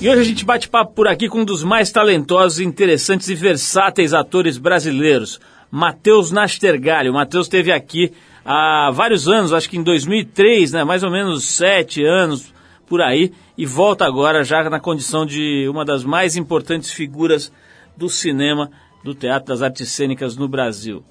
E hoje a gente bate papo por aqui com um dos mais talentosos, interessantes e versáteis atores brasileiros, Matheus Nastergalli. O Matheus esteve aqui há vários anos, acho que em 2003, né, mais ou menos sete anos por aí, e volta agora já na condição de uma das mais importantes figuras do cinema, do teatro das artes cênicas no Brasil.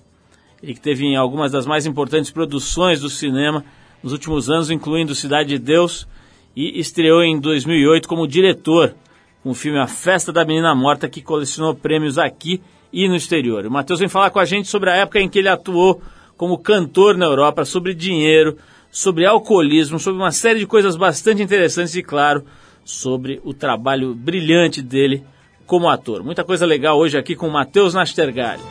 Ele que teve em algumas das mais importantes produções do cinema nos últimos anos, incluindo Cidade de Deus, e estreou em 2008 como diretor com o filme A Festa da Menina Morta, que colecionou prêmios aqui e no exterior. O Matheus vem falar com a gente sobre a época em que ele atuou como cantor na Europa, sobre dinheiro, sobre alcoolismo, sobre uma série de coisas bastante interessantes e, claro, sobre o trabalho brilhante dele como ator. Muita coisa legal hoje aqui com o Matheus Nastergalli.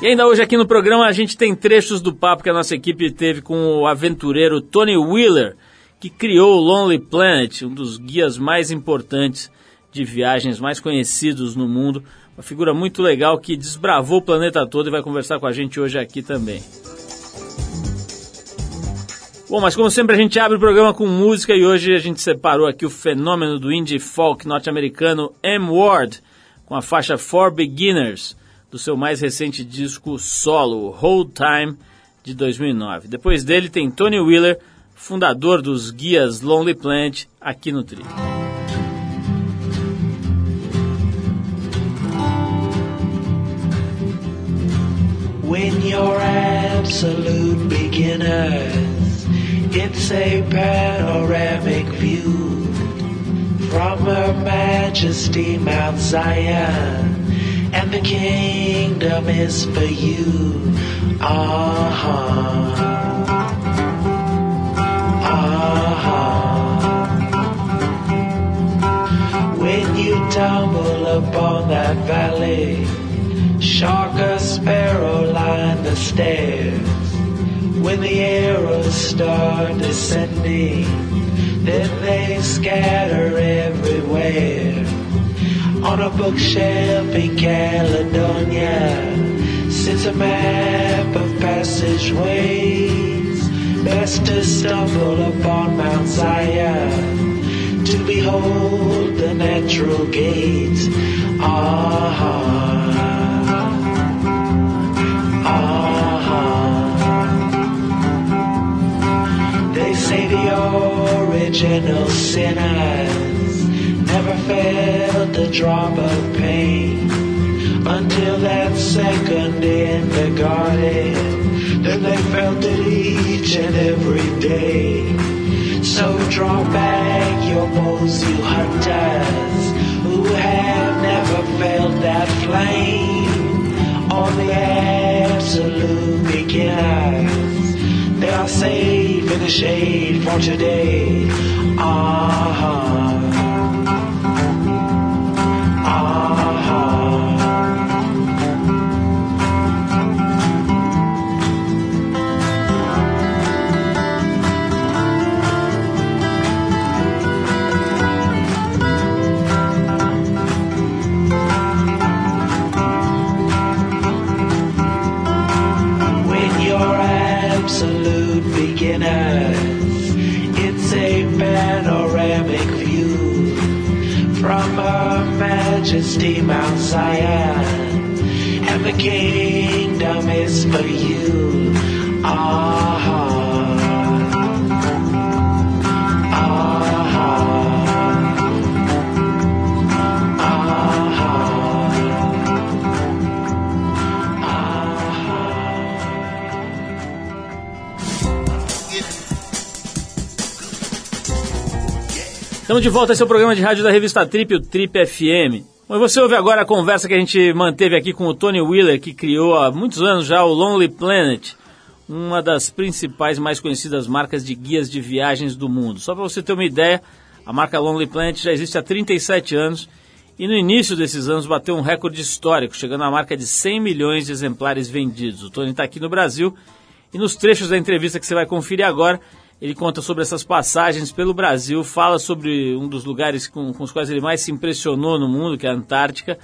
E ainda hoje aqui no programa a gente tem trechos do papo que a nossa equipe teve com o aventureiro Tony Wheeler, que criou o Lonely Planet, um dos guias mais importantes de viagens mais conhecidos no mundo. Uma figura muito legal que desbravou o planeta todo e vai conversar com a gente hoje aqui também. Bom, mas como sempre a gente abre o programa com música e hoje a gente separou aqui o fenômeno do indie folk norte-americano M. Ward com a faixa For Beginners do seu mais recente disco solo, Hold Time, de 2009. Depois dele tem Tony Wheeler fundador dos guias Lonely Planet aqui no Tri. When you're absolute beginners, it's a panoramic view from Her Majesty Mount Zion, and the kingdom is for you. Uh-huh. When tumble upon that valley, shark or sparrow line the stairs. When the arrows start descending, then they scatter everywhere. On a bookshelf in Caledonia sits a map of passageways. Best to stumble upon Mount Zion to behold the natural gates. Ah, ah. They say the original sinners never felt a drop of pain until that second in the garden. Then they felt it each and every day. So draw back your bows, you hunters, who have never felt that flame. All the absolute beginners, they are safe in the shade for today. Ah. when Estamos de volta, esse é programa de rádio da revista Trip, o Trip FM. Você ouve agora a conversa que a gente manteve aqui com o Tony Wheeler, que criou há muitos anos já o Lonely Planet, uma das principais, mais conhecidas marcas de guias de viagens do mundo. Só para você ter uma ideia, a marca Lonely Planet já existe há 37 anos e no início desses anos bateu um recorde histórico, chegando à marca de 100 milhões de exemplares vendidos. O Tony está aqui no Brasil e nos trechos da entrevista que você vai conferir agora, ele conta sobre essas passagens pelo Brasil, fala sobre um dos lugares com, com os quais ele mais se impressionou no mundo, que é a Antártica,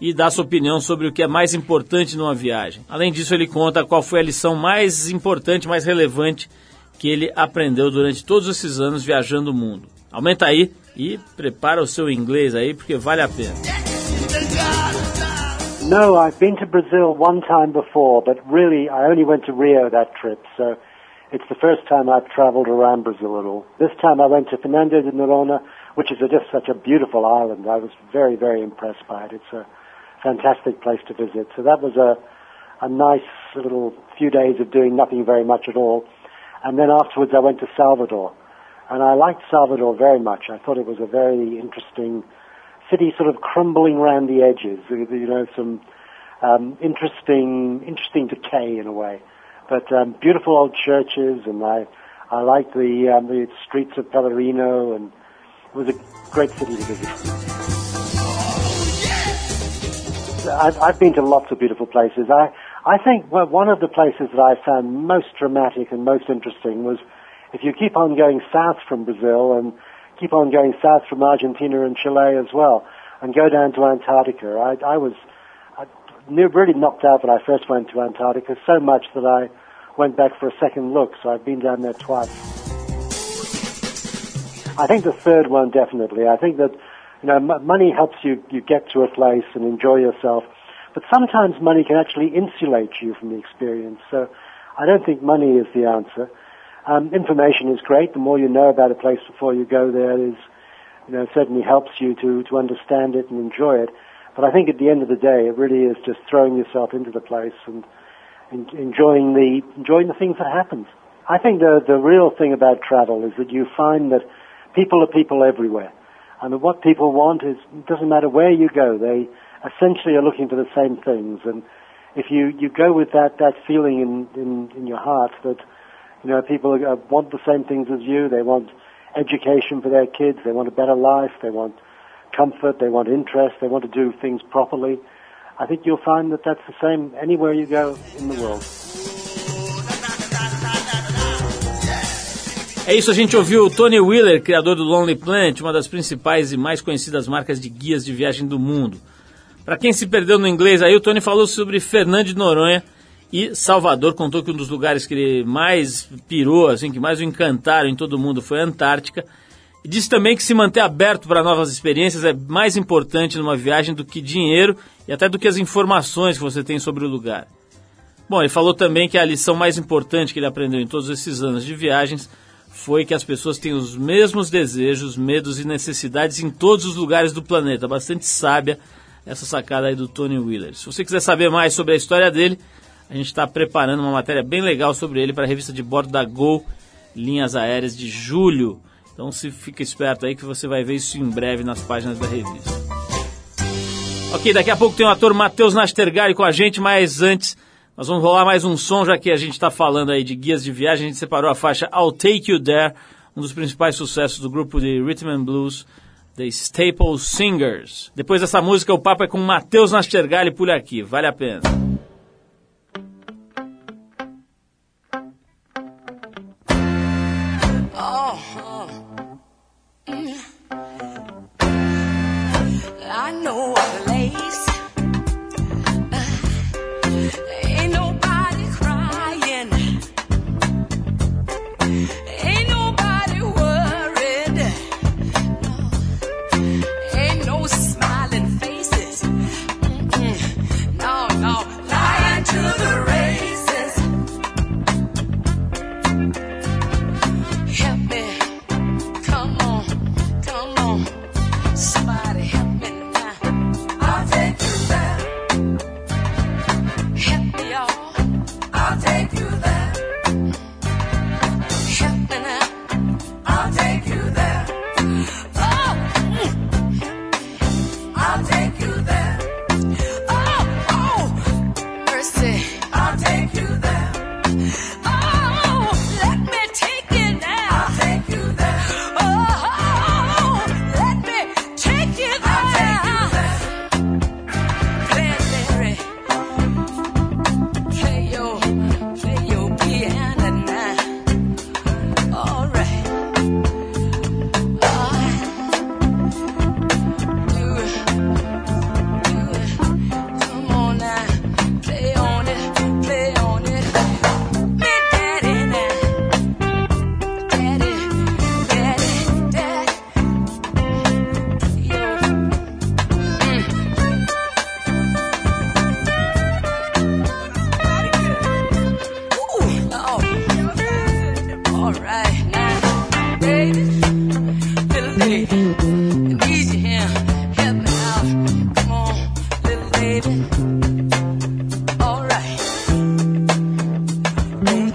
e dá sua opinião sobre o que é mais importante numa viagem. Além disso, ele conta qual foi a lição mais importante, mais relevante que ele aprendeu durante todos esses anos viajando o mundo. Aumenta aí, e prepara o seu inglês aí porque vale a pena. No, I've been to Brazil one time before, but really I only went to Rio that trip, so it's the first time I've traveled around Brazil at all. This time I went to Fernando de Noronha, which is just such a beautiful island. I was very, very impressed by it. It's a fantastic place to visit. So that was a, a nice little few days of doing nothing very much at all. And then afterwards I went to Salvador. And I liked Salvador very much. I thought it was a very interesting city sort of crumbling around the edges. You know, some um, interesting, interesting decay in a way. But um, beautiful old churches, and I, I like the um, the streets of Pellerino, and it was a great city to visit. I've, I've been to lots of beautiful places. I, I think well, one of the places that I found most dramatic and most interesting was if you keep on going south from Brazil and keep on going south from Argentina and Chile as well, and go down to Antarctica. I, I was really knocked out when I first went to Antarctica, so much that I went back for a second look. So I've been down there twice. I think the third one definitely. I think that you know m- money helps you you get to a place and enjoy yourself, but sometimes money can actually insulate you from the experience. So I don't think money is the answer. Um, information is great. The more you know about a place before you go there is, you know, certainly helps you to, to understand it and enjoy it. But I think at the end of the day, it really is just throwing yourself into the place and, and enjoying the enjoying the things that happen. I think the the real thing about travel is that you find that people are people everywhere, and what people want is it doesn't matter where you go. They essentially are looking for the same things, and if you you go with that that feeling in in, in your heart that you know, people uh, want the same things as you. They want education for their kids. They want a better life. They want comfort. They want interest. They want to do things properly. I think you'll find that that's the same anywhere you go in the world. É isso, a gente ouviu o Tony Wheeler, criador do Lonely Planet, uma das principais e mais conhecidas marcas de guias de viagem do mundo. Para quem se perdeu no inglês aí, o Tony falou sobre Fernando de Noronha, e Salvador contou que um dos lugares que ele mais pirou, assim, que mais o encantaram em todo o mundo foi a Antártica. Disse também que se manter aberto para novas experiências é mais importante numa viagem do que dinheiro e até do que as informações que você tem sobre o lugar. Bom, ele falou também que a lição mais importante que ele aprendeu em todos esses anos de viagens foi que as pessoas têm os mesmos desejos, medos e necessidades em todos os lugares do planeta. Bastante sábia essa sacada aí do Tony Wheeler. Se você quiser saber mais sobre a história dele, a gente está preparando uma matéria bem legal sobre ele para a revista de bordo da Gol Linhas Aéreas de julho. Então se fica esperto aí que você vai ver isso em breve nas páginas da revista. Ok, daqui a pouco tem o ator Matheus Nastergali com a gente, mas antes nós vamos rolar mais um som, já que a gente está falando aí de guias de viagem. A gente separou a faixa I'll Take You There, um dos principais sucessos do grupo de Rhythm and Blues, The Staple Singers. Depois dessa música, o papo é com Matheus Nastergali por aqui. Vale a pena.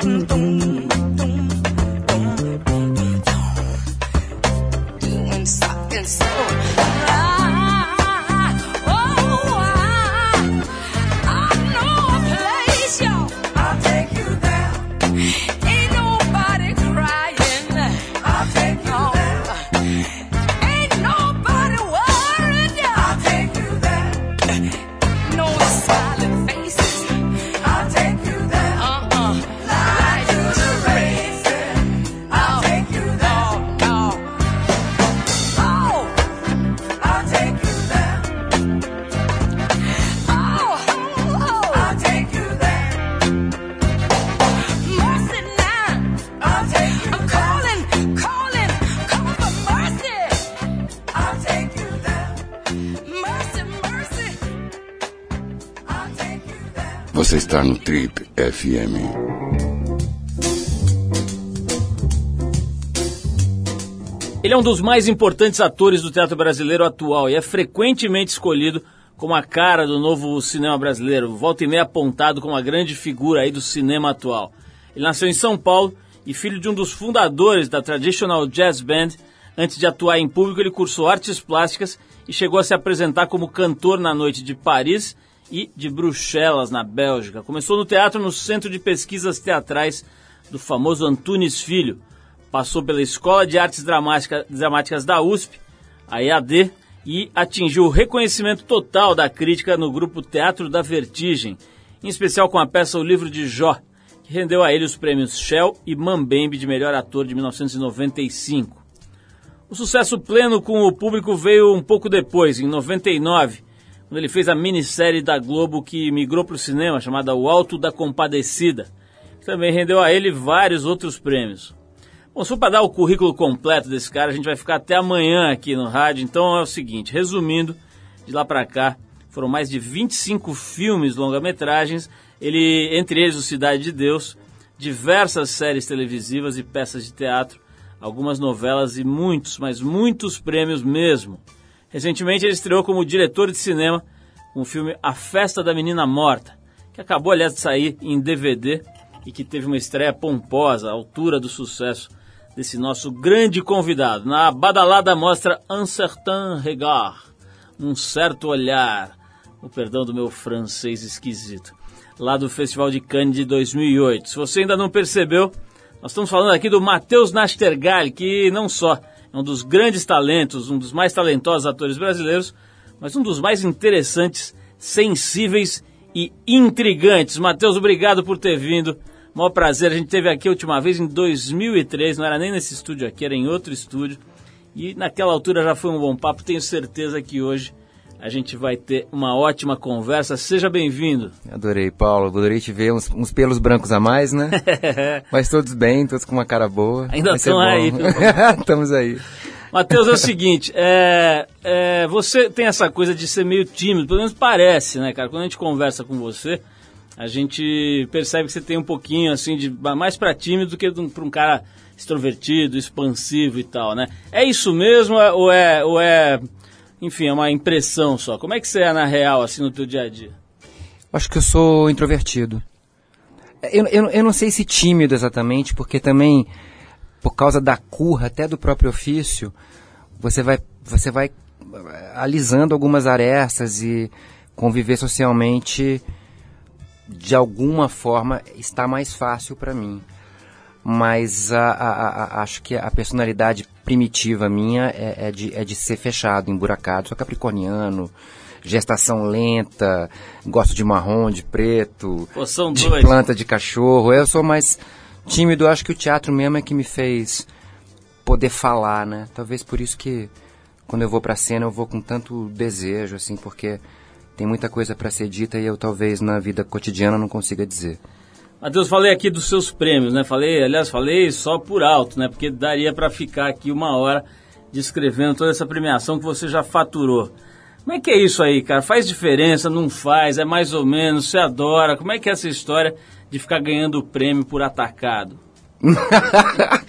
Você está no Trip FM. Ele é um dos mais importantes atores do teatro brasileiro atual e é frequentemente escolhido como a cara do novo cinema brasileiro, volta e meia apontado como a grande figura aí do cinema atual. Ele nasceu em São Paulo e filho de um dos fundadores da Traditional Jazz Band. Antes de atuar em público, ele cursou artes plásticas e chegou a se apresentar como cantor na noite de Paris e de Bruxelas, na Bélgica. Começou no teatro no Centro de Pesquisas Teatrais do famoso Antunes Filho. Passou pela Escola de Artes Dramática, Dramáticas da USP, a EAD, e atingiu o reconhecimento total da crítica no grupo Teatro da Vertigem, em especial com a peça O Livro de Jó, que rendeu a ele os prêmios Shell e Mambembe de melhor ator de 1995. O sucesso pleno com o público veio um pouco depois, em 99, quando ele fez a minissérie da Globo que migrou para o cinema, chamada O Alto da Compadecida, que também rendeu a ele vários outros prêmios. Bom, for para dar o currículo completo desse cara, a gente vai ficar até amanhã aqui no rádio, então é o seguinte, resumindo, de lá para cá, foram mais de 25 filmes longa-metragens, ele, entre eles o Cidade de Deus, diversas séries televisivas e peças de teatro, algumas novelas e muitos, mas muitos prêmios mesmo. Recentemente ele estreou como diretor de cinema com o filme A Festa da Menina Morta, que acabou, aliás, de sair em DVD e que teve uma estreia pomposa, à altura do sucesso desse nosso grande convidado. Na badalada mostra Un certain regard, um certo olhar, o perdão do meu francês esquisito, lá do Festival de Cannes de 2008. Se você ainda não percebeu, nós estamos falando aqui do Matheus Nastergal, que não só é um dos grandes talentos, um dos mais talentosos atores brasileiros, mas um dos mais interessantes, sensíveis e intrigantes. Matheus, obrigado por ter vindo. Maior prazer. A gente teve aqui a última vez em 2003, não era nem nesse estúdio aqui, era em outro estúdio. E naquela altura já foi um bom papo. Tenho certeza que hoje a gente vai ter uma ótima conversa. Seja bem-vindo. Adorei, Paulo. Adorei te ver. Uns, uns pelos brancos a mais, né? Mas todos bem, todos com uma cara boa. Ainda estão aí. Estamos aí. Matheus, é o seguinte, é, é, você tem essa coisa de ser meio tímido, pelo menos parece, né, cara? Quando a gente conversa com você, a gente percebe que você tem um pouquinho, assim, de mais para tímido do que para um cara extrovertido, expansivo e tal, né? É isso mesmo ou é, ou é enfim, é uma impressão só. Como é que você é na real, assim, no teu dia a dia? Acho que eu sou introvertido. Eu, eu, eu não sei se tímido exatamente, porque também, por causa da curra até do próprio ofício, você vai, você vai alisando algumas arestas e conviver socialmente, de alguma forma, está mais fácil para mim mas a, a, a, acho que a personalidade primitiva minha é, é, de, é de ser fechado, emburacado. Sou capricorniano, gestação lenta, gosto de marrom, de preto, Pô, de dois. planta, de cachorro. Eu sou mais tímido, acho que o teatro mesmo é que me fez poder falar, né? Talvez por isso que quando eu vou pra cena eu vou com tanto desejo, assim, porque tem muita coisa para ser dita e eu talvez na vida cotidiana não consiga dizer. Matheus, falei aqui dos seus prêmios, né? Falei, aliás, falei só por alto, né? Porque daria para ficar aqui uma hora descrevendo toda essa premiação que você já faturou. Como é que é isso aí, cara? Faz diferença? Não faz? É mais ou menos? Você adora? Como é que é essa história de ficar ganhando o prêmio por atacado?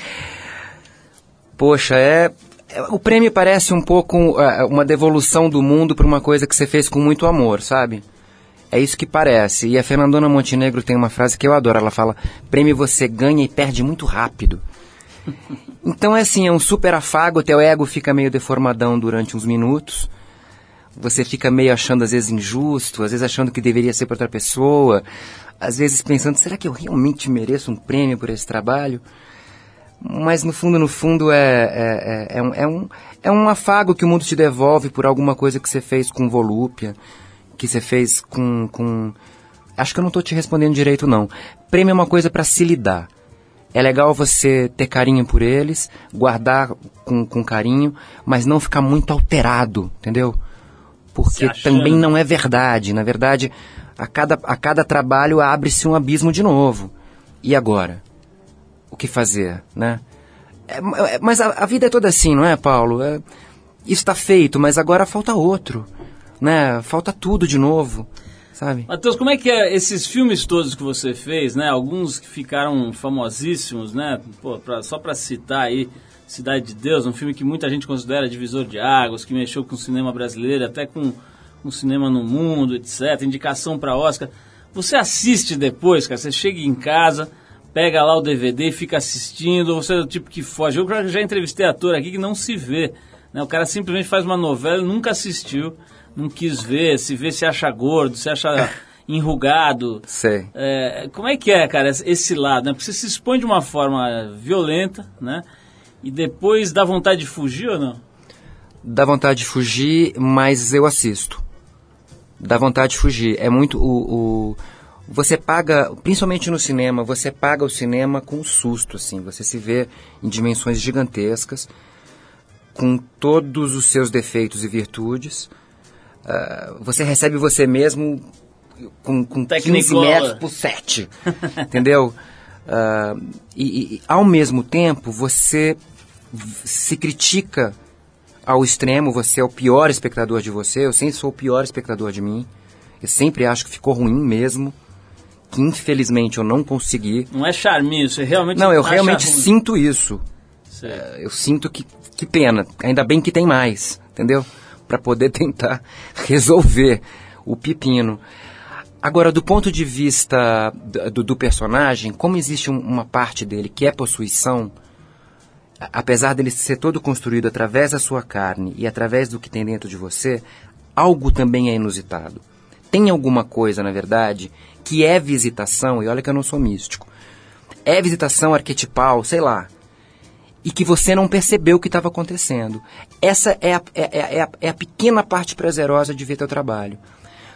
Poxa, é. é- O prêmio parece um pouco é, uma devolução do mundo para uma coisa que você fez com muito amor, sabe? É isso que parece. E a Fernandona Montenegro tem uma frase que eu adoro. Ela fala: prêmio você ganha e perde muito rápido. Então é assim, é um super afago, teu ego fica meio deformadão durante uns minutos. Você fica meio achando às vezes injusto, às vezes achando que deveria ser para outra pessoa, às vezes pensando, será que eu realmente mereço um prêmio por esse trabalho? Mas no fundo, no fundo, é, é, é, é um, é, um, é um afago que o mundo te devolve por alguma coisa que você fez com volúpia, que você fez com, com... Acho que eu não estou te respondendo direito, não. Prêmio é uma coisa para se lidar. É legal você ter carinho por eles, guardar com, com carinho, mas não ficar muito alterado, entendeu? Porque também não é verdade. Na verdade, a cada, a cada trabalho abre-se um abismo de novo. E agora? O que fazer, né? É, é, mas a, a vida é toda assim, não é, Paulo? É, isso está feito, mas agora falta outro, né? Falta tudo de novo, sabe? Matheus, como é que é esses filmes todos que você fez, né? Alguns que ficaram famosíssimos, né? Pô, pra- só para citar aí, Cidade de Deus, um filme que muita gente considera divisor de águas, que mexeu com o cinema brasileiro, até com o cinema no mundo, etc. Indicação para Oscar. Você assiste depois, cara? Você chega em casa, pega lá o DVD e fica assistindo, ou você é do tipo que foge. Eu já- entrevistei ator aqui que não se vê. Né? O cara simplesmente faz uma novela e nunca assistiu, não quis ver, se vê se acha gordo, se acha enrugado. Sei. É, como é que é, cara, esse- lado? Né? Porque você se expõe de uma forma violenta, né? E depois dá vontade de fugir ou não? Dá vontade de fugir, mas eu assisto. Dá vontade de fugir. É muito o, o- você paga, principalmente no cinema, você paga o cinema com susto assim. Você se vê em dimensões gigantescas, com todos os seus defeitos e virtudes. Ah, você recebe você mesmo com, com 15 Technicolor. metros por 7. entendeu? Ah, e, e, ao mesmo tempo, você se critica ao extremo, você é o pior espectador de você, eu sempre sou o pior espectador de mim. Eu sempre acho que ficou ruim mesmo, que infelizmente eu não consegui. Não é charminho, você realmente Não, eu realmente ruim. sinto isso. Sei. Eu sinto que, que pena. Ainda bem que tem mais, entendeu? Para poder tentar resolver o pepino. Agora, do ponto de vista do, do personagem, como existe um- uma parte dele que é possuição, apesar dele ser todo construído através da sua carne e através do que tem dentro de você, algo também é inusitado. Tem alguma coisa, na verdade, que é visitação, e olha que eu não sou místico, é visitação arquetipal, sei lá, e que você não percebeu o que estava acontecendo. Essa é a, é, é- é a, é a pequena parte prazerosa de ver teu trabalho.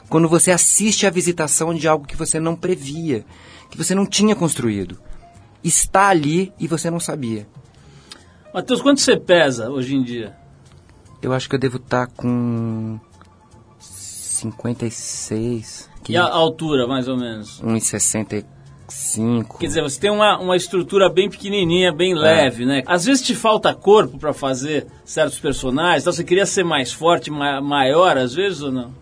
Quando você assiste à visitação de algo que você não previa, que você não tinha construído. Está ali e você não sabia. Matheus, quanto você pesa hoje em dia? Eu acho que eu devo estar com 56, E a altura, mais ou menos? 1,65. Quer dizer, você tem uma, uma estrutura bem pequenininha, bem leve, né? Às vezes te falta corpo para fazer certos personagens, então você queria ser mais forte, ma- maior, às vezes ou não?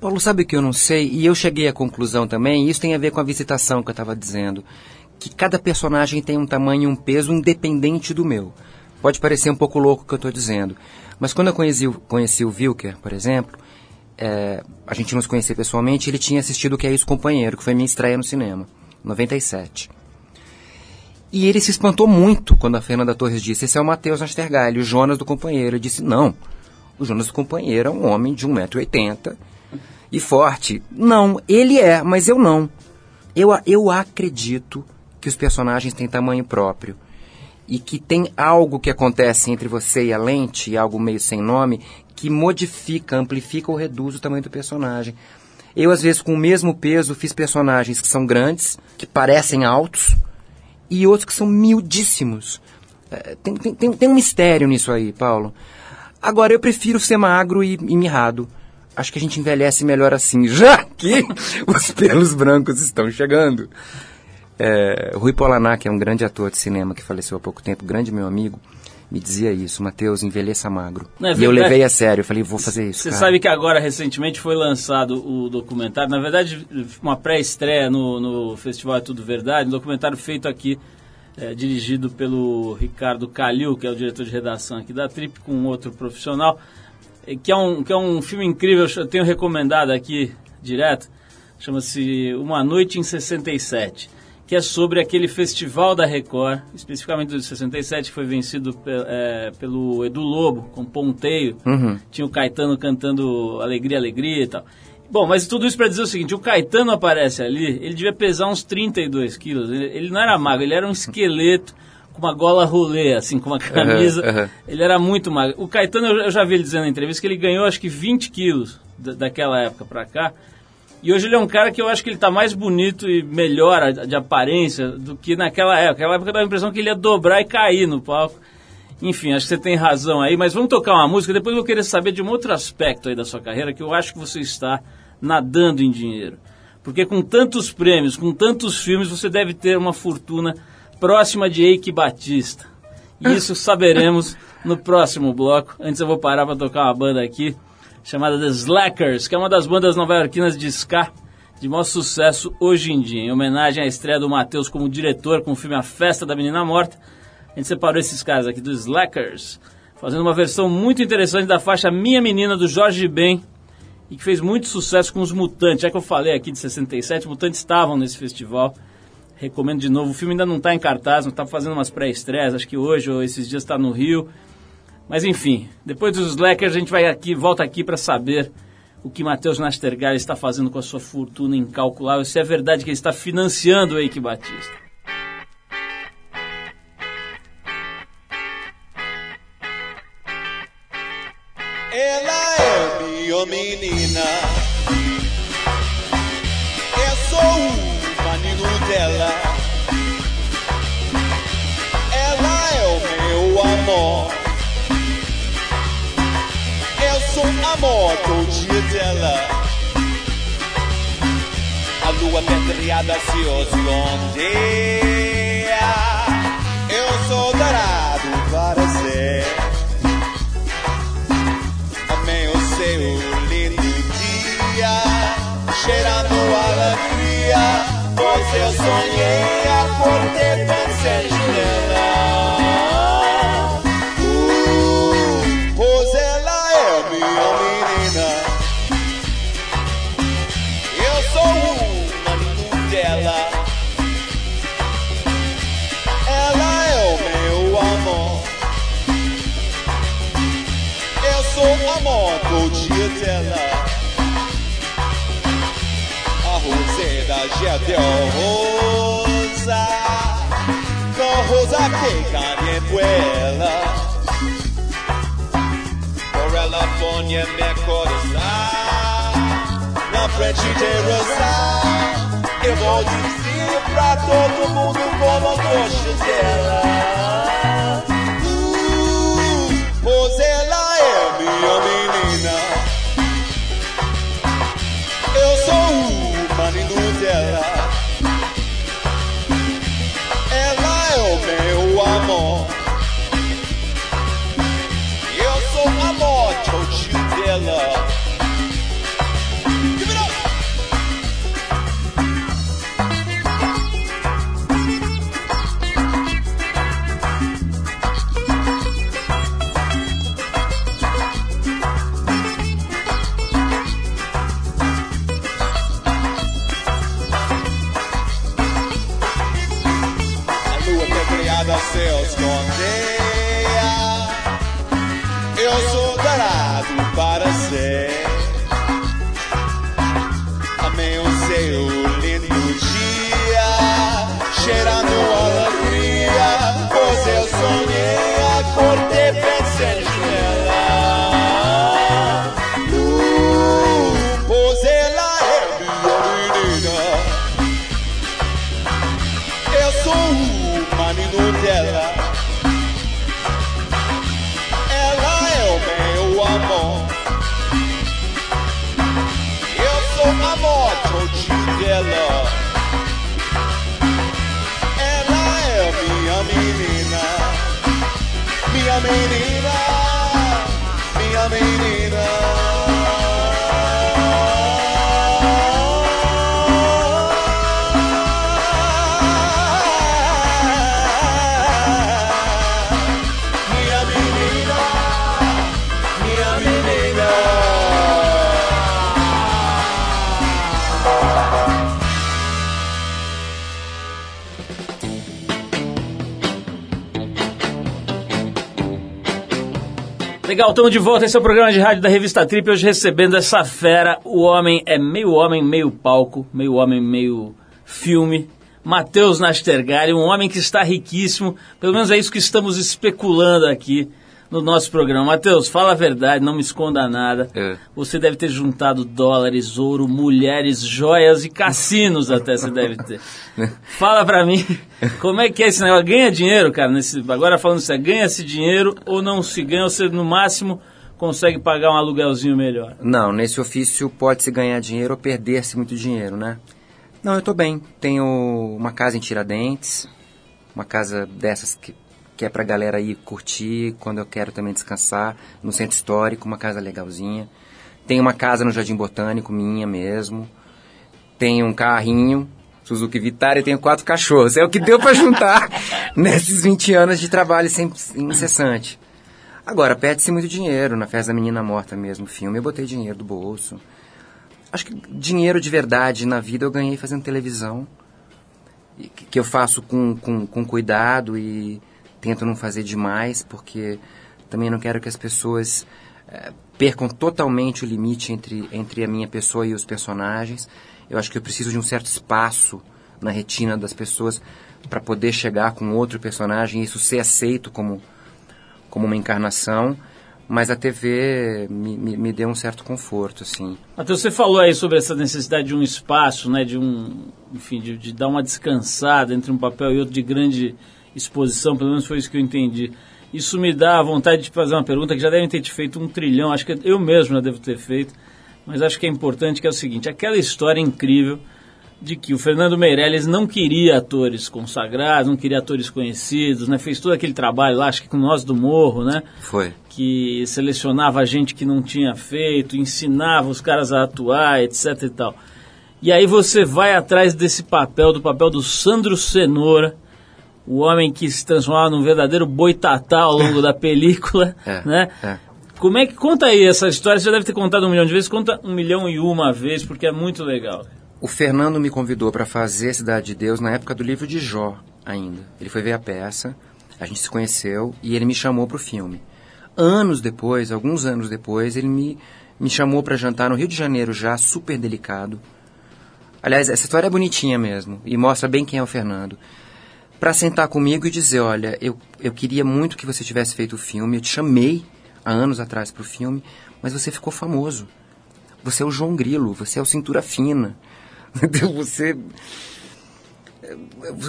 Paulo, sabe o que eu não sei? E eu cheguei à conclusão também, e isso tem a ver com a visitação que eu estava dizendo, que cada personagem tem um tamanho e um peso independente do meu. Pode parecer um pouco louco o que eu estou dizendo, mas quando eu conheci, o- conheci o Wilker, por exemplo, é, a gente não se conhecia pessoalmente, ele tinha assistido o Que é Isso Companheiro, que foi minha estreia no cinema, em 97. E ele se espantou muito quando a Fernanda Torres disse, esse é o Matheus Nastergalli, o Jonas do Companheiro. Eu disse, não, o Jonas do Companheiro é um homem de 1,80m e forte. Não, ele é, mas eu não. Eu, eu acredito que os personagens têm tamanho próprio. E que tem algo que acontece entre você e a lente, algo meio sem nome, que modifica, amplifica ou reduz o tamanho do personagem. Eu, às vezes, com o mesmo peso, fiz personagens que são grandes, que parecem altos, e outros que são miudíssimos. É, tem, tem, tem, tem um mistério nisso aí, Paulo. Agora, eu prefiro ser magro e, e mirrado. Acho que a gente envelhece melhor assim, já que os pelos brancos estão chegando. É, Rui que é um grande ator de cinema que faleceu há pouco tempo, grande meu amigo, me dizia isso, Matheus, envelheça magro. É e eu levei a sério, eu falei, vou fazer isso. Você cara. sabe que agora, recentemente, foi lançado o documentário, na verdade, uma pré-estreia no, no Festival É Tudo Verdade, um documentário feito aqui é, dirigido pelo Ricardo Calil, que é o diretor de redação aqui da Trip, com outro profissional, que é um, que é um filme incrível, eu tenho recomendado aqui direto, chama-se Uma Noite em 67, que é sobre aquele festival da Record, especificamente do 67, que foi vencido pe- é, pelo Edu Lobo, com Ponteio, tinha o Caetano cantando Alegria, Alegria e tal. Bom, mas tudo isso para dizer o seguinte, o Caetano aparece ali, ele devia pesar uns 32 quilos, ele, ele não era magro, ele era um esqueleto com uma gola rolê, assim, com uma camisa, aham. ele era muito magro. O Caetano, eu, já vi ele dizendo na entrevista que ele ganhou acho que 20 quilos da- daquela época para cá, e hoje ele é um cara que eu acho que ele tá mais bonito e melhor de aparência do que naquela época. Naquela época dava a impressão que ele ia dobrar e cair no palco. Enfim, acho que você tem razão aí, mas vamos tocar uma música. Depois eu vou querer saber de um outro aspecto aí da sua carreira que eu acho que você está nadando em dinheiro. Porque com tantos prêmios, com tantos filmes, você deve ter uma fortuna próxima de Eike Batista. E isso saberemos no próximo bloco. Antes eu vou parar para tocar uma banda aqui chamada The Slackers, que é uma das bandas nova-iorquinas de ska de maior sucesso hoje em dia. Em homenagem à estreia do Matheus como diretor com o filme A Festa da Menina Morta, a gente separou esses caras aqui dos Slackers, fazendo uma versão muito interessante da faixa Minha Menina do Jorge Ben, e que fez muito sucesso com os Mutantes. Já que eu falei aqui de 67, os Mutantes estavam nesse festival. Recomendo de novo. O filme ainda não está em cartaz, não está fazendo umas pré-estreias, acho que hoje ou esses dias está no Rio. Mas enfim, depois dos Slackers a gente vai aqui, volta aqui para saber o que Matheus Nastergalli está fazendo com a sua fortuna incalculável, se é verdade que ele está financiando o Eike Batista. A lua pedreada se esconde. Eu sou darado para ser. Amém o seu lindo dia, cheirando alegria, pois eu sonhei frente de rosa. Eu vou dizer pra todo mundo como eu gosto dela. Uh, pois ela é minha menina. Eu sou o marido dela. Ela é o meu amor. Eu sou amor todo dela. Legal, estamos de volta. Esse é o programa de rádio da revista Trip. Hoje recebendo essa fera. O homem é meio homem, meio palco, meio homem, meio filme. Matheus Nastergalli, um homem que está riquíssimo. Pelo menos é isso que estamos especulando aqui no nosso programa. Matheus, fala a verdade, não me esconda nada. É. Você deve ter juntado dólares, ouro, mulheres, joias e cassinos até você deve ter. Fala pra mim, como é que é esse negócio? Ganha dinheiro, cara? Nesse, agora falando sério, ganha-se dinheiro ou não se ganha? Ou você no máximo consegue pagar um aluguelzinho melhor? Não, nesse ofício pode-se ganhar dinheiro ou perder-se muito dinheiro, né? Não, eu tô bem. Tenho uma casa em Tiradentes, uma casa dessas que, que é pra galera ir curtir quando eu quero também descansar, no centro histórico, uma casa legalzinha. Tenho uma casa no Jardim Botânico, minha mesmo. Tenho um carrinho, Suzuki Vitara, e tenho quatro cachorros. É o que deu pra juntar nesses 20 anos de trabalho sem, incessante. Agora, perde-se muito dinheiro na festa da menina morta mesmo, filme. Eu botei dinheiro do bolso. Acho que dinheiro de verdade na vida eu ganhei fazendo televisão. Que que eu faço com, com, com cuidado e tento não fazer demais, porque também não quero que as pessoas eh, percam totalmente o limite entre, entre a minha pessoa e os personagens. Eu acho que eu preciso de um certo espaço na retina das pessoas para poder chegar com outro personagem e isso ser aceito como, como uma encarnação. Mas a TV me, me, me deu um certo conforto, assim. Matheus, você falou aí sobre essa necessidade de um espaço, né, de um, enfim, de, de dar uma descansada entre um papel e outro de grande exposição, pelo menos foi isso que eu entendi. Isso me dá a vontade de fazer uma pergunta que já devem ter te feito um trilhão, acho que eu mesmo já devo ter feito, mas acho que é importante que é o seguinte, aquela história incrível de que o Fernando Meirelles não queria atores consagrados, não queria atores conhecidos, né, fez todo aquele trabalho lá, acho que com Nós do Morro, né, Foi. que selecionava gente que não tinha feito, ensinava os caras a atuar, etc e tal. E aí você vai atrás desse papel, do papel do Sandro Cenoura, o homem que se transformava num verdadeiro boitatá ao longo da película, É, né? é. Como é que conta aí essa história? Você já deve ter contado um milhão de vezes, conta um milhão e uma vez, porque é muito legal. O Fernando me convidou para fazer Cidade de Deus na época do livro de Jó ainda. Ele foi ver a peça, a gente se conheceu e ele me chamou para o filme. Anos depois, alguns anos depois, ele me, me chamou para jantar no Rio de Janeiro já, super delicado. Aliás, essa história é bonitinha mesmo e mostra bem quem é o Fernando. Para sentar comigo e dizer, olha, eu, eu queria muito que você tivesse feito o filme, eu te chamei há anos atrás para o filme, mas você ficou famoso. Você é o João Grilo, você é o Cintura Fina. você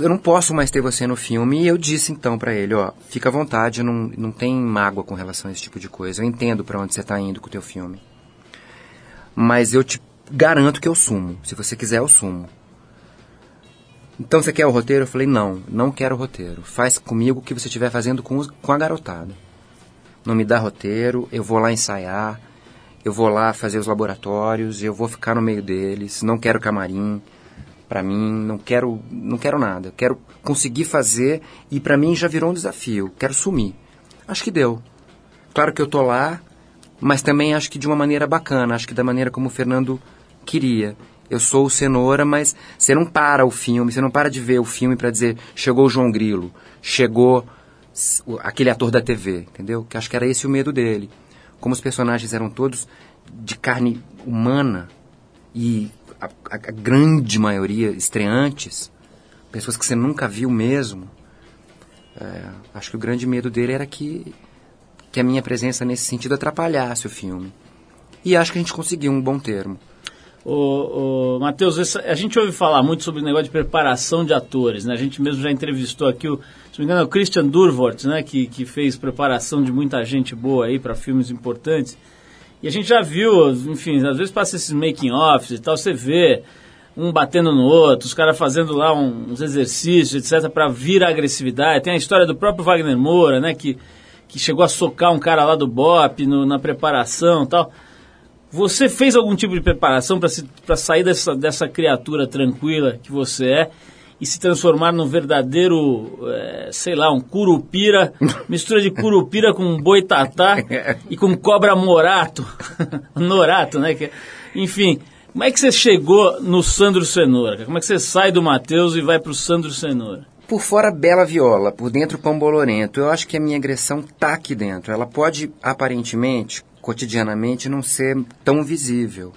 eu não posso mais ter você no filme. E eu disse então pra ele, ó, fica à vontade, não, não tem mágoa com relação a esse tipo de coisa. Eu entendo pra onde você tá indo com o teu filme. Mas eu te garanto que eu sumo. Se você quiser, eu sumo. Então você quer o roteiro? Eu falei, não, não quero o roteiro. Faz comigo o que você estiver fazendo com, os- com a garotada. Não me dá roteiro, eu vou lá ensaiar, eu vou lá fazer os laboratórios, eu vou ficar no meio deles, não quero camarim pra mim, não quero, não quero nada. Quero conseguir fazer e pra mim já virou um desafio. Quero sumir. Acho que deu. Claro que eu tô lá, mas também acho que de uma maneira bacana, acho que da maneira como o Fernando queria. Eu sou o cenoura, mas você não para o filme, você não para de ver o filme pra dizer chegou o João Grilo, chegou aquele ator da TV, entendeu? Que acho que era esse o medo dele. Como os personagens eram todos de carne humana e a, a- a grande maioria estreantes, pessoas que você nunca viu mesmo, é, acho que o grande medo dele era que, que a minha presença nesse sentido atrapalhasse o filme. E acho que a gente conseguiu um bom termo. Ô, ô, Matheus, a gente ouve falar muito sobre o negócio de preparação de atores, né? A gente mesmo já entrevistou aqui, o, se não me engano, é o Christian Durvort, né? Que, que fez preparação de muita gente boa aí para filmes importantes. E a gente já viu, enfim, às vezes passa esses making-offs e tal, você vê um batendo no outro, os caras fazendo lá uns exercícios, etc, para vir a agressividade. Tem a história do próprio Wagner Moura, né? Que, que chegou a socar um cara lá do BOP no- na preparação tal. Você fez algum tipo de preparação para sair dessa, dessa criatura tranquila que você é e se transformar num verdadeiro, eh, sei lá, um curupira, mistura de curupira com boitatá e com cobra morato, norato, né? que- enfim, como é que você chegou no Sandro Cenoura? cara? Como é que você sai do Matheus e vai pro Sandro Cenoura? por fora bela viola, por dentro pão bolorento. Eu acho que a minha agressão tá aqui dentro. Ela pode, aparentemente, cotidianamente, não ser tão visível.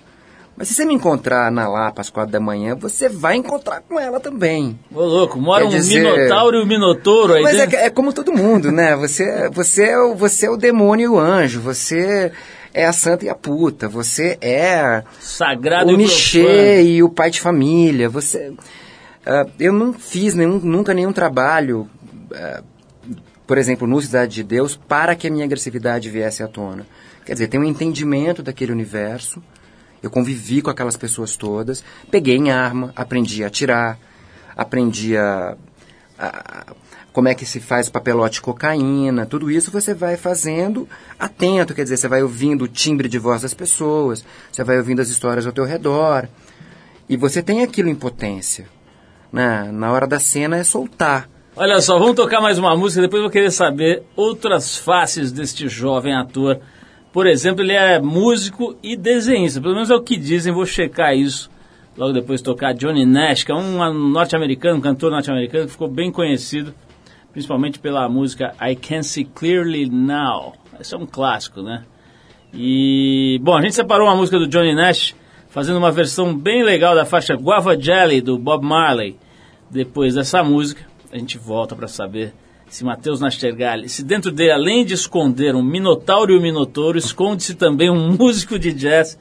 Mas se você me encontrar na Lapa às quatro da manhã, você vai encontrar com ela também. Ô, louco, mora Quer um dizer- minotauro e um minotouro aí Mas é, dentro. que- é como todo mundo, né? Você, você, é o, você é o demônio e o anjo. Você é a santa e a puta. Você é Sagrado o Michê e o pai de família. Você, ah, eu não fiz nenhum, nunca nenhum trabalho, ah, por exemplo, no Cidade de Deus, para que a minha agressividade viesse à tona. Quer dizer, tem um entendimento daquele universo. Eu convivi com aquelas pessoas todas, peguei em arma, aprendi a atirar, aprendi a, a- como é que se faz papelote cocaína, tudo isso você vai fazendo atento, quer dizer, você vai ouvindo o timbre de voz das pessoas, você vai ouvindo as histórias ao teu redor, e você tem aquilo em potência. Né? Na hora da cena é soltar. Olha só, vamos tocar mais uma música, depois eu vou querer saber outras faces deste jovem ator. Por exemplo, ele é músico e desenhista, pelo menos é o que dizem, vou checar isso. Logo depois de tocar Johnny Nash, que é um norte-americano, um cantor norte-americano que ficou bem conhecido, principalmente pela música I Can See Clearly Now. Esse é um clássico, né? E, bom, a gente separou uma música do Johnny Nash, fazendo uma versão bem legal da faixa Guava Jelly, do Bob Marley. Depois dessa música, a gente volta para saber se Matheus Nastergalli, se dentro dele, além de esconder um minotauro e um minotouro, esconde-se também um músico de jazz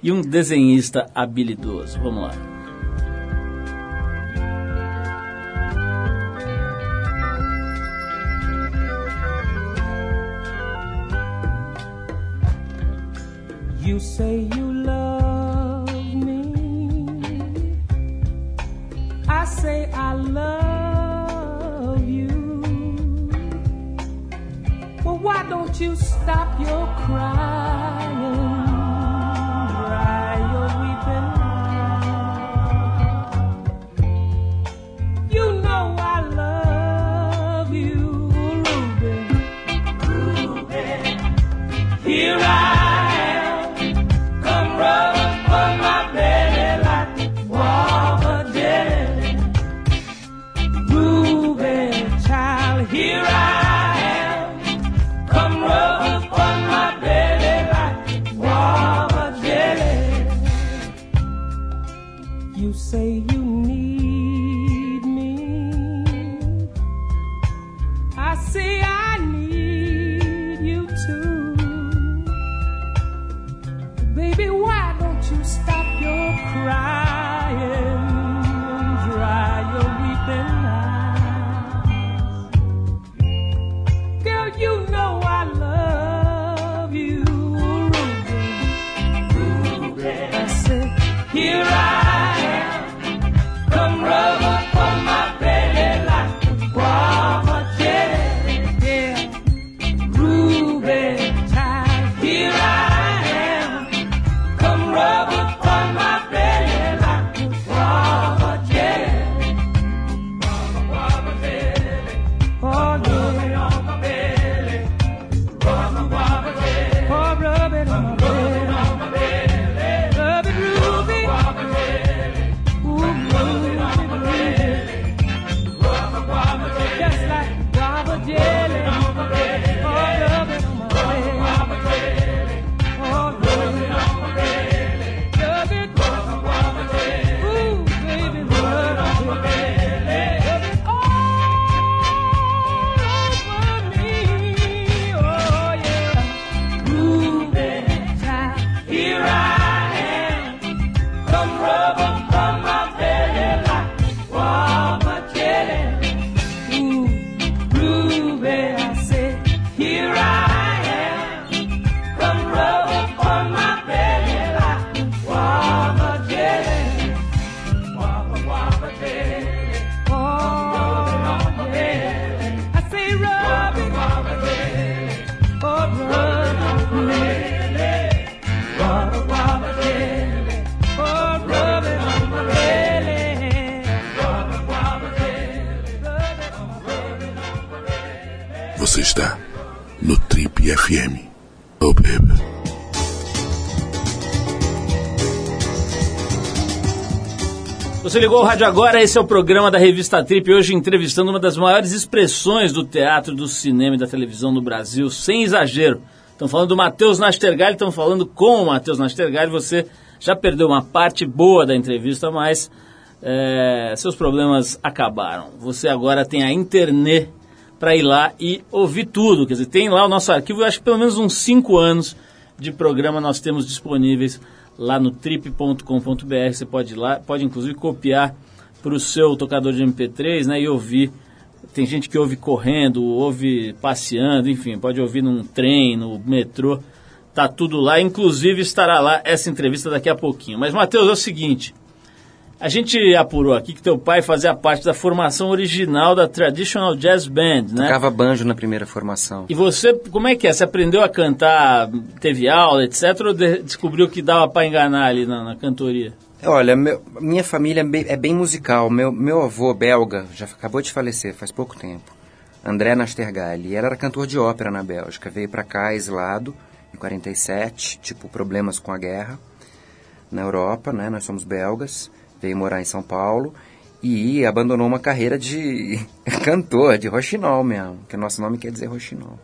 e um desenhista habilidoso. Vamos lá. You say you love me. I say I love Well, why don't you stop your crying? Dry your weeping. You know I love you, Ruby. Ruby. Here I Está no Trip FM. Oh, baby. Você ligou o rádio agora, esse é o programa da revista Trip, hoje entrevistando uma das maiores expressões do teatro, do cinema e da televisão no Brasil, sem exagero. Estamos falando do Matheus Nastergalli, estamos falando com o Matheus Nastergalli, você já perdeu uma parte boa da entrevista, mas é, seus problemas acabaram. Você agora tem a internet para ir lá e ouvir tudo, quer dizer, tem lá o nosso arquivo, eu acho que pelo menos uns 5 anos de programa nós temos disponíveis lá no trip.com.br. Você pode ir lá, pode inclusive copiar para o seu tocador de MP3 né, e ouvir. Tem gente que ouve correndo, ouve passeando, enfim, pode ouvir num trem, no metrô. Tá tudo lá, inclusive estará lá essa entrevista daqui a pouquinho. Mas, Matheus, é o seguinte: a gente apurou aqui que teu pai fazia parte da formação original da Traditional Jazz Band, né? Tocava banjo na primeira formação. E você, como é que é? Você aprendeu a cantar, teve aula, etc. Ou de- descobriu que dava para enganar ali na, na cantoria? Olha, meu- minha família é bem, é bem musical. Meu, meu avô belga já acabou de falecer faz pouco tempo. André Nastergalli. Ele era cantor de ópera na Bélgica. Veio para cá exilado em 47, tipo problemas com a guerra na Europa, né? Nós somos belgas. Veio morar em São Paulo e abandonou uma carreira de cantor, de roxinol mesmo, que o nosso nome quer dizer roxinol.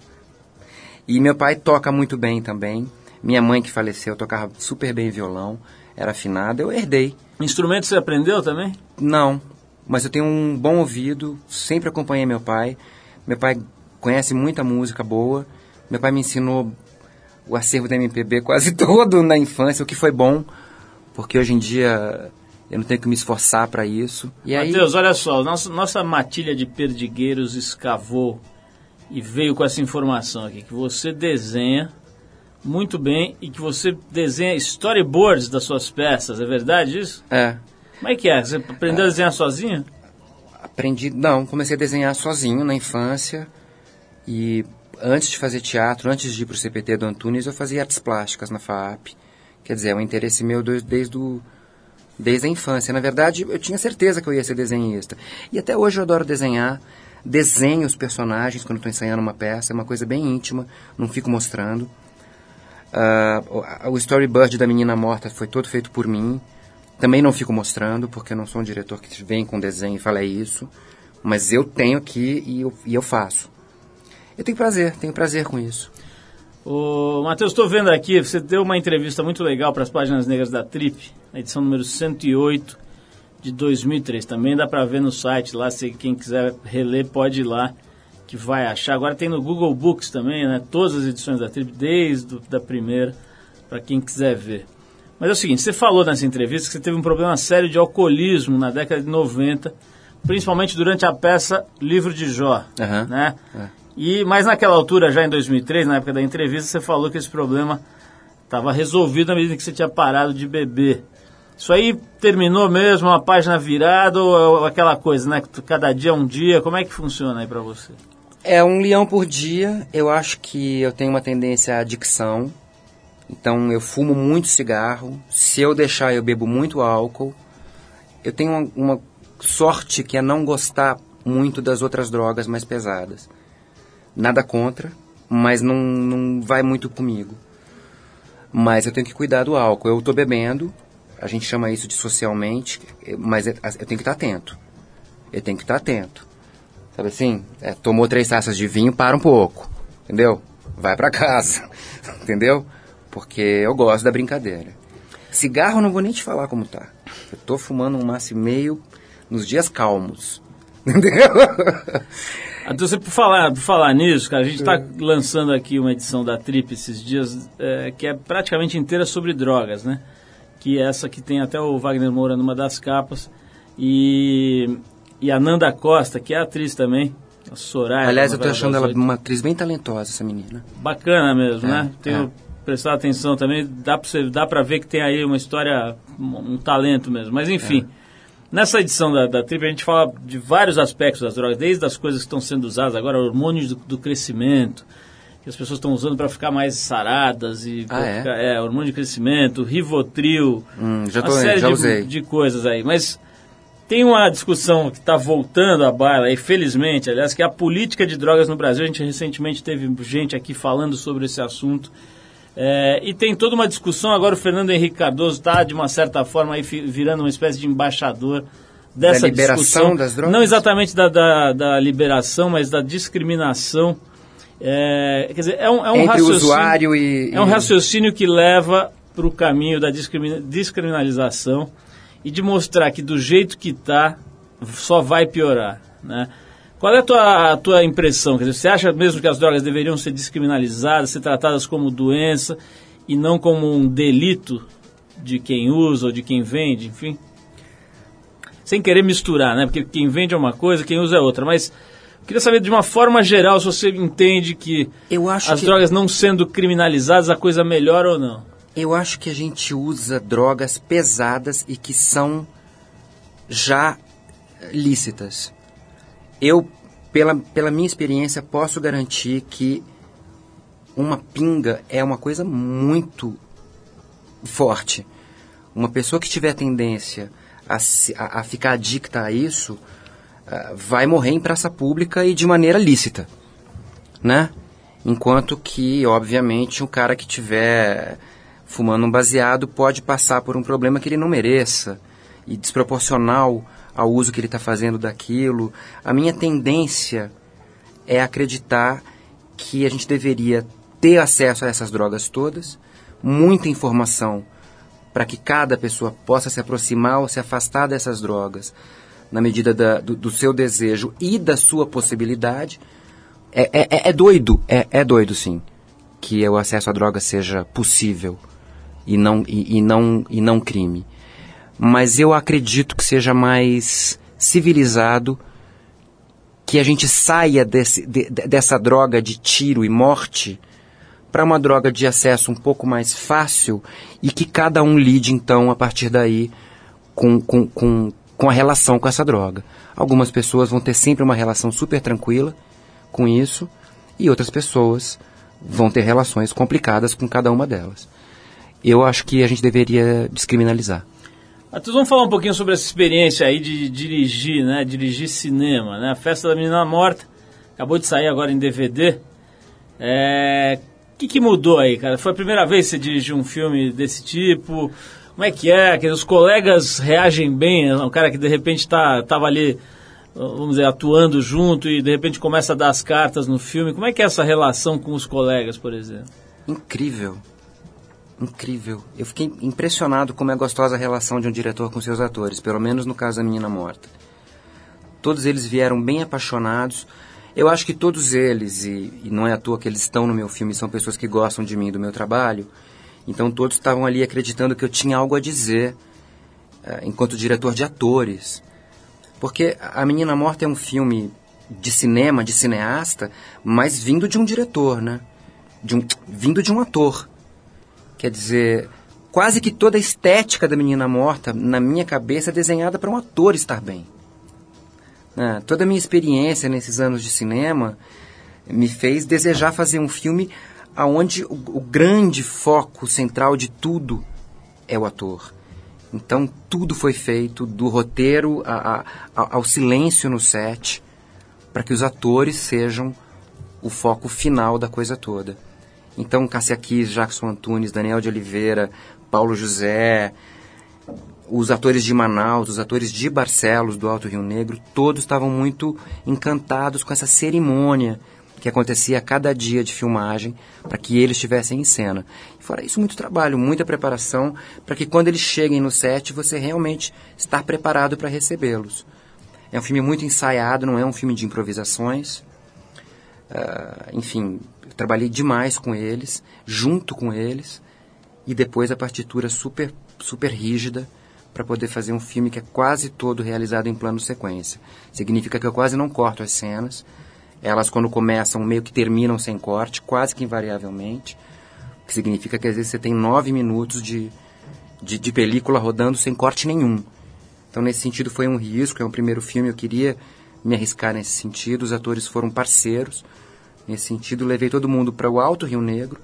E meu pai toca muito bem também. Minha mãe que faleceu tocava super bem violão, era afinada, eu herdei. Instrumento você aprendeu também? Não, mas eu tenho um bom ouvido, sempre acompanhei meu pai. Meu pai conhece muita música boa. Meu pai me ensinou o acervo da MPB quase todo na infância, o que foi bom, porque hoje em dia eu não tenho que me esforçar para isso. E aí, Matheus, olha só, nossa, nossa matilha de perdigueiros escavou e veio com essa informação aqui, que você desenha muito bem e que você desenha storyboards das suas peças, é verdade isso? é, Como é que é? Você aprendeu a desenhar sozinho? aprendi, não, comecei a desenhar sozinho na infância e antes de fazer teatro, antes de ir para o CPT do Antunes, eu fazia artes plásticas na FAP. Quer dizer, é um interesse meu do- desde, o, desde a infância. Na verdade, eu tinha certeza que eu ia ser desenhista. E até hoje eu adoro desenhar. Desenho os personagens quando estou ensaiando uma peça, é uma coisa bem íntima, não fico mostrando. Ah, o- o storyboard da Menina Morta foi todo feito por mim. Também não fico mostrando, porque eu não sou um diretor que vem com desenho e fala é isso. Mas eu tenho aqui e eu, e eu faço. Eu tenho prazer, tenho prazer com isso. Ô, Matheus, estou vendo aqui, você deu uma entrevista muito legal para as páginas negras da Trip, na edição número 108 de 2003. Também dá para ver no site lá, se quem quiser reler pode ir lá, que vai achar. Agora tem no Google Books também, né? Todas as edições da Trip, desde o- da primeira, para quem quiser ver. Mas é o seguinte, você falou nessa entrevista que você teve um problema sério de alcoolismo na década de 90, principalmente durante a peça Livro de Jó, Aham, né? é. E, mas naquela altura, já em 2003, na época da entrevista, você falou que esse problema estava resolvido na medida que você tinha parado de beber. Isso aí terminou mesmo, uma página virada ou é aquela coisa, né? Cada dia é um dia, como é que funciona aí pra você? É um leão por dia. Eu acho que eu tenho uma tendência à adicção. Então eu fumo muito cigarro. Se eu deixar, eu bebo muito álcool. Eu tenho uma, uma sorte que é não gostar muito das outras drogas mais pesadas. Nada contra, mas não, não vai muito comigo. Mas eu tenho que cuidar do álcool. Eu estou bebendo, a gente chama isso de socialmente, mas eu eu tenho que estar atento. Eu tenho que estar atento. Sabe assim? É, tomou três taças de vinho, para um pouco. Entendeu? Vai pra casa. entendeu? Porque eu gosto da brincadeira. Cigarro não vou nem te falar como tá. Eu tô fumando um maço e meio nos dias calmos. Entendeu? Então, você, por falar, por falar nisso, cara, a gente está lançando aqui uma edição da Trip esses dias é, que é praticamente inteira sobre drogas, né? Que é essa que tem até o Wagner Moura numa das capas. E, e a Nanda Costa, que é atriz também, a Soraya. Aliás, eu tô achando ela uma atriz bem talentosa, essa menina. Bacana mesmo, É, né? Tenho é. prestar atenção também, dá pra, você, dá pra ver que tem aí uma história, um, talento mesmo. Mas enfim, nessa edição da, da Trip a gente fala de vários aspectos das drogas, desde as coisas que estão sendo usadas agora, hormônios do, do crescimento, que as pessoas estão usando para ficar mais saradas e Ah, é? ficar- é, hormônio de crescimento, Rivotril, Hum, já uma tô série já de, de coisas aí. Mas tem uma discussão que está voltando à baila, e felizmente, aliás, que é a política de drogas no Brasil. A gente recentemente teve gente aqui falando sobre esse assunto. É, e tem toda uma discussão, agora o Fernando Henrique Cardoso está, de uma certa forma, aí, virando uma espécie de embaixador dessa Da liberação discussão. das drogas? Não exatamente da, da, da liberação, mas da discriminação. É, quer dizer, é um, é um Entre raciocínio, usuário e- É um raciocínio que leva para o caminho da descriminalização e de mostrar que do jeito que está, só vai piorar, né? Qual é a tua, a tua impressão? Quer dizer, você acha mesmo que as drogas deveriam ser descriminalizadas, ser tratadas como doença e não como um delito de quem usa ou de quem vende, enfim? Sem querer misturar, né? Porque quem vende é uma coisa, quem usa é outra. Mas queria saber de uma forma geral se você entende que Eu acho as que- drogas não sendo criminalizadas, a coisa melhora ou não. Eu acho que a gente usa drogas pesadas e que são já lícitas. Eu, pela, pela minha experiência, posso garantir que uma pinga é uma coisa muito forte. Uma pessoa que tiver tendência a, a- a ficar adicta a isso vai morrer em praça pública e de maneira lícita, né? Enquanto que, obviamente, um cara que tiver fumando um baseado pode passar por um problema que ele não mereça e desproporcional ao uso que ele está fazendo daquilo. A minha tendência é acreditar que a gente deveria ter acesso a essas drogas todas, muita informação para que cada pessoa possa se aproximar ou se afastar dessas drogas na medida da- do, do seu desejo e da sua possibilidade. É, é- é- é doido, é, é doido sim, que o acesso à droga seja possível e não, e, e não, e não crime. Mas eu acredito que seja mais civilizado que a gente saia desse, de- de- dessa droga de tiro e morte para uma droga de acesso um pouco mais fácil e que cada um lide, então, a partir daí, com, com, com, com a relação com essa droga. Algumas pessoas vão ter sempre uma relação super tranquila com isso e outras pessoas vão ter relações complicadas com cada uma delas. Eu acho que a gente deveria descriminalizar. Matheus, vamos falar um pouquinho sobre essa experiência aí de dirigir, né? Dirigir cinema, né? A Festa da Menina Morta acabou de sair agora em DVD. É... O que, que mudou aí, cara? Foi a primeira vez que você dirigiu um filme desse tipo? Como é que é? Dizer, os colegas reagem bem? O cara que de repente tá, tava ali, vamos dizer, atuando junto e de repente começa a dar as cartas no filme. Como é que é essa relação com os colegas, por exemplo? Incrível. Incrível. Eu fiquei impressionado como é gostosa a relação de um diretor com seus atores, pelo menos no caso da Menina Morta. Todos eles vieram bem apaixonados. Eu acho que todos eles, e, e não é à toa que eles estão no meu filme, são pessoas que gostam de mim, do meu trabalho. Então todos estavam ali acreditando que eu tinha algo a dizer eh, enquanto diretor de atores. Porque A Menina Morta é um filme de cinema, de cineasta, mas vindo de um diretor, né? De um, vindo de um ator. Quer dizer, quase que toda a estética da Menina Morta, na minha cabeça, é desenhada para um ator estar bem. né? toda a minha experiência nesses anos de cinema me fez desejar fazer um filme aonde o, o grande foco central de tudo é o ator. Então tudo foi feito, do roteiro a- a- ao silêncio no set, para que os atores sejam o foco final da coisa toda. Então Cássia Kiss, Jackson Antunes, Daniel de Oliveira, Paulo José, os atores de Manaus, os atores de Barcelos, do Alto Rio Negro, todos estavam muito encantados com essa cerimônia que acontecia a cada dia de filmagem para que eles estivessem em cena. Fora isso, muito trabalho, muita preparação para que quando eles cheguem no set você realmente estar preparado para recebê-los. É um filme muito ensaiado, não é um filme de improvisações. Ah, enfim, trabalhei demais com eles, junto com eles, e depois a partitura super, super rígida para poder fazer um filme que é quase todo realizado em plano sequência. Significa que eu quase não corto as cenas. Elas, quando começam, meio que terminam sem corte, quase que invariavelmente. O que significa que às vezes você tem nove minutos de, de, de película rodando sem corte nenhum. Então, nesse sentido, foi um risco. É um primeiro filme, eu queria me arriscar nesse sentido. Os atores foram parceiros. Nesse sentido, levei todo mundo para o Alto Rio Negro,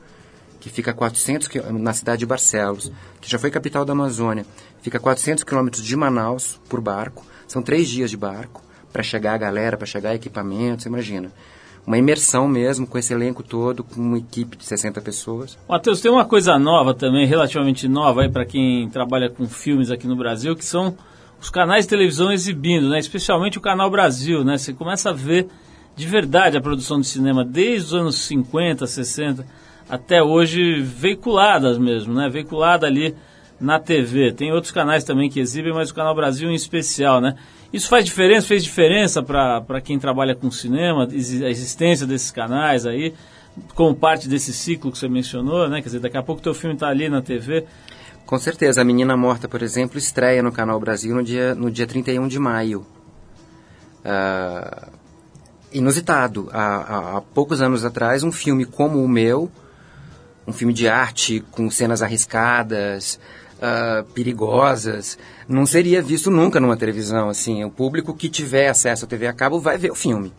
que fica a 400 quil- na cidade de Barcelos, que já foi capital da Amazônia. Fica a 400 quilômetros de Manaus por barco. São três dias de barco para chegar a galera, para chegar equipamentos, imagina. uma imersão mesmo com esse elenco todo, com uma equipe de 60 pessoas. Matheus, tem uma coisa nova também, relativamente nova aí para quem trabalha com filmes aqui no Brasil, que são os canais de televisão exibindo, né? Especialmente o Canal Brasil, né? Você começa a ver de verdade a produção de cinema desde os anos 50, 60 até hoje veiculadas mesmo, né? Veiculada ali na TV. Tem outros canais também que exibem, mas o Canal Brasil em especial, né? Isso faz diferença, fez diferença para quem trabalha com cinema, a existência desses canais aí, como parte desse ciclo que você mencionou, né? Quer dizer, daqui a pouco teu filme está ali na TV. Com certeza, A Menina Morta, por exemplo, estreia no Canal Brasil no dia, no dia 31 de maio. Ah, inusitado. Há, há- há poucos anos atrás, um filme como o meu, um filme de arte com cenas arriscadas, ah, perigosas, não seria visto nunca numa televisão. Assim, o público que tiver acesso à TV a cabo vai ver o filme.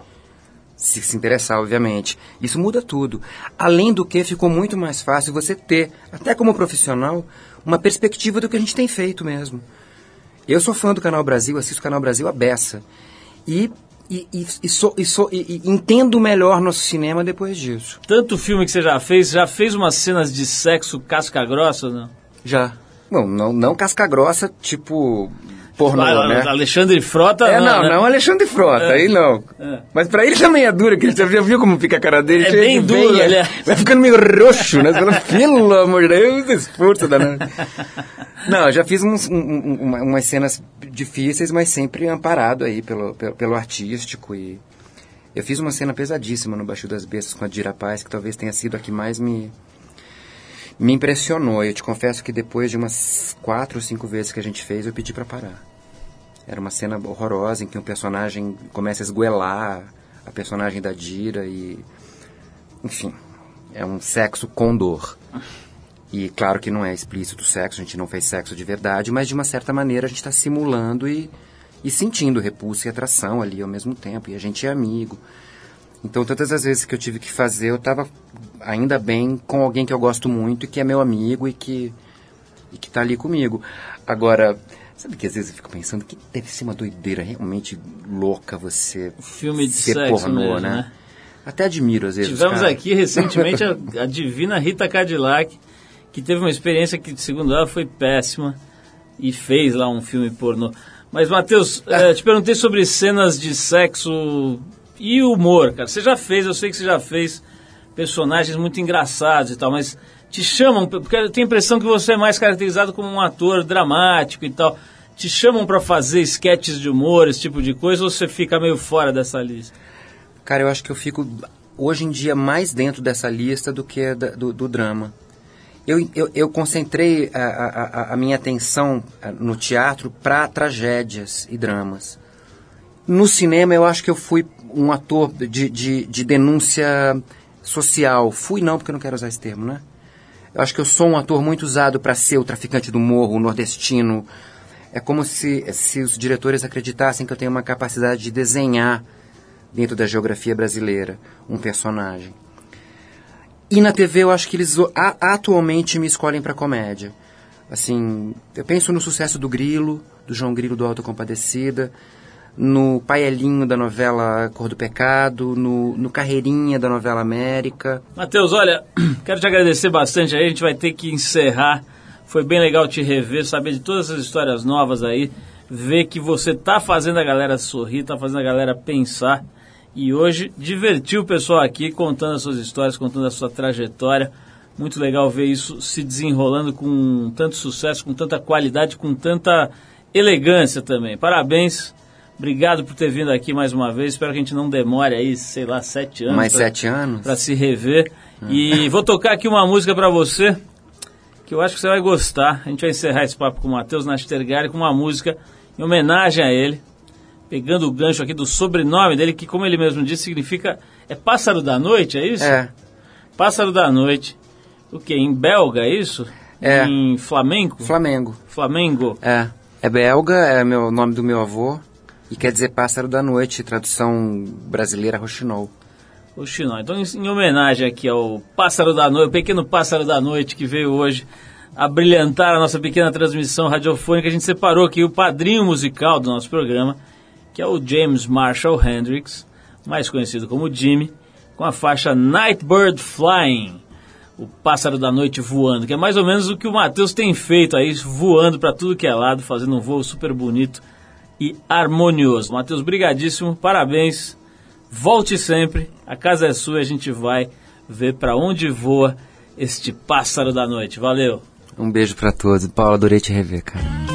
Se se interessar, obviamente. Isso muda tudo. Além do que, ficou muito mais fácil você ter, até como profissional, uma perspectiva do que a gente tem feito mesmo. Eu sou fã do Canal Brasil, assisto o Canal Brasil a beça. E, e, e, e sou- e sou- e- e entendo melhor nosso cinema depois disso. Tanto filme que você já fez, já fez umas cenas de sexo casca grossa, não? Já. Bom, não, não casca grossa, tipo pornô, Ah, né? Alexandre Frota, É, não, né? não, Alexandre Frota, É. aí não. É. Mas pra ele também é duro, que ele já viu como fica a cara dele? É bem duro, ele é- Vai ficando meio roxo, né? Você fala, pelo amor de Deus, esforço danado. Não, eu já fiz uns, um- um- uma- umas cenas difíceis, mas sempre amparado aí pelo, pelo, pelo artístico e... Eu fiz uma cena pesadíssima no Baixo das Bestas com a Dira Paz, que talvez tenha sido a que mais me, me impressionou. Eu te confesso que depois de umas quatro ou cinco vezes que a gente fez, eu pedi pra parar. Era uma cena horrorosa em que um personagem começa a esguelar a personagem da Dira e. Enfim, é um sexo com dor. E claro que não é explícito o sexo, a gente não fez sexo de verdade, mas de uma certa maneira a gente está simulando e, e sentindo repulsa e atração ali ao mesmo tempo. E a gente é amigo. Então, todas as vezes que eu tive que fazer, eu estava ainda bem com alguém que eu gosto muito e que é meu amigo e que e que tá ali comigo. Agora, sabe que às vezes eu fico pensando que deve ser uma doideira realmente louca você Filme de ser sexo pornô, mesmo, né? né? Até admiro às vezes. Tivemos cara. aqui recentemente a, a divina Rita Cadillac, que teve uma experiência que, segundo ela, foi péssima e fez lá um filme pornô. Mas, Matheus, eh, te perguntei sobre cenas de sexo e humor, cara. Você já fez, eu sei que você já fez personagens muito engraçados e tal, mas te chamam, porque eu tenho a impressão que você é mais caracterizado como um ator dramático e tal. Te chamam pra fazer sketches de humor, esse tipo de coisa, ou você fica meio fora dessa lista? Cara, eu acho que eu fico hoje em dia mais dentro dessa lista do que da- do, do drama. Eu, eu, eu concentrei a, a, a- minha atenção ah, no teatro para tragédias e dramas. No cinema, eu acho que eu fui um ator de, de, de denúncia social. Fui não, porque eu não quero usar esse termo, né? Eu acho que eu sou um ator muito usado para ser o traficante do morro, o nordestino. É como se, se os diretores acreditassem que eu tenho uma capacidade de desenhar dentro da geografia brasileira um personagem. E na TV eu acho que eles a- atualmente me escolhem para comédia. Assim, eu penso no sucesso do Grilo, do João Grilo do Alto Compadecida, no Paelinho da novela Cor do Pecado, no, no Carreirinha da novela América. Matheus, olha, quero te agradecer bastante aí. A gente vai ter que encerrar. Foi bem legal te rever, saber de todas essas histórias novas aí, ver que você tá fazendo a galera sorrir, tá fazendo a galera pensar. E hoje divertiu o pessoal aqui contando as suas histórias, contando a sua trajetória. Muito legal ver isso se desenrolando com tanto sucesso, com tanta qualidade, com tanta elegância também. Parabéns. Obrigado por ter vindo aqui mais uma vez. Espero que a gente não demore aí, sei lá, sete anos. Mais pra- sete anos. para se rever. E vou tocar aqui uma música para você que eu acho que você vai gostar. A gente vai encerrar esse papo com o Matheus Nastergalli com uma música em homenagem a ele, pegando o gancho aqui do sobrenome dele, que como ele mesmo disse, significa é pássaro da noite, é isso? É, Pássaro da noite. O que? Em belga, é isso? É. Em flamenco? Flamengo. Flamengo. É. É belga, é meu o nome do meu avô. E quer dizer pássaro da noite, tradução brasileira roxinol. O Xinó. Então, em homenagem aqui ao Pássaro da Noite, o pequeno Pássaro da Noite que veio hoje a brilhantar a nossa pequena transmissão radiofônica, a gente separou aqui o padrinho musical do nosso programa, que é o James Marshall Hendrix, mais conhecido como Jimmy, com a faixa Nightbird Flying, o pássaro da noite voando, que é mais ou menos o que o Matheus tem feito aí, voando para tudo que é lado, fazendo um voo super bonito e harmonioso. Matheus, brigadíssimo, parabéns, volte sempre, a casa é sua, a gente vai ver para onde voa este pássaro da noite. Valeu! Um beijo pra todos. Paulo, adorei te rever, cara.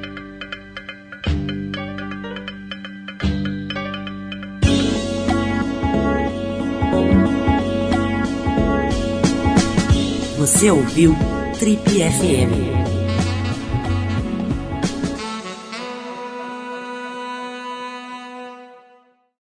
Você ouviu Trip FM.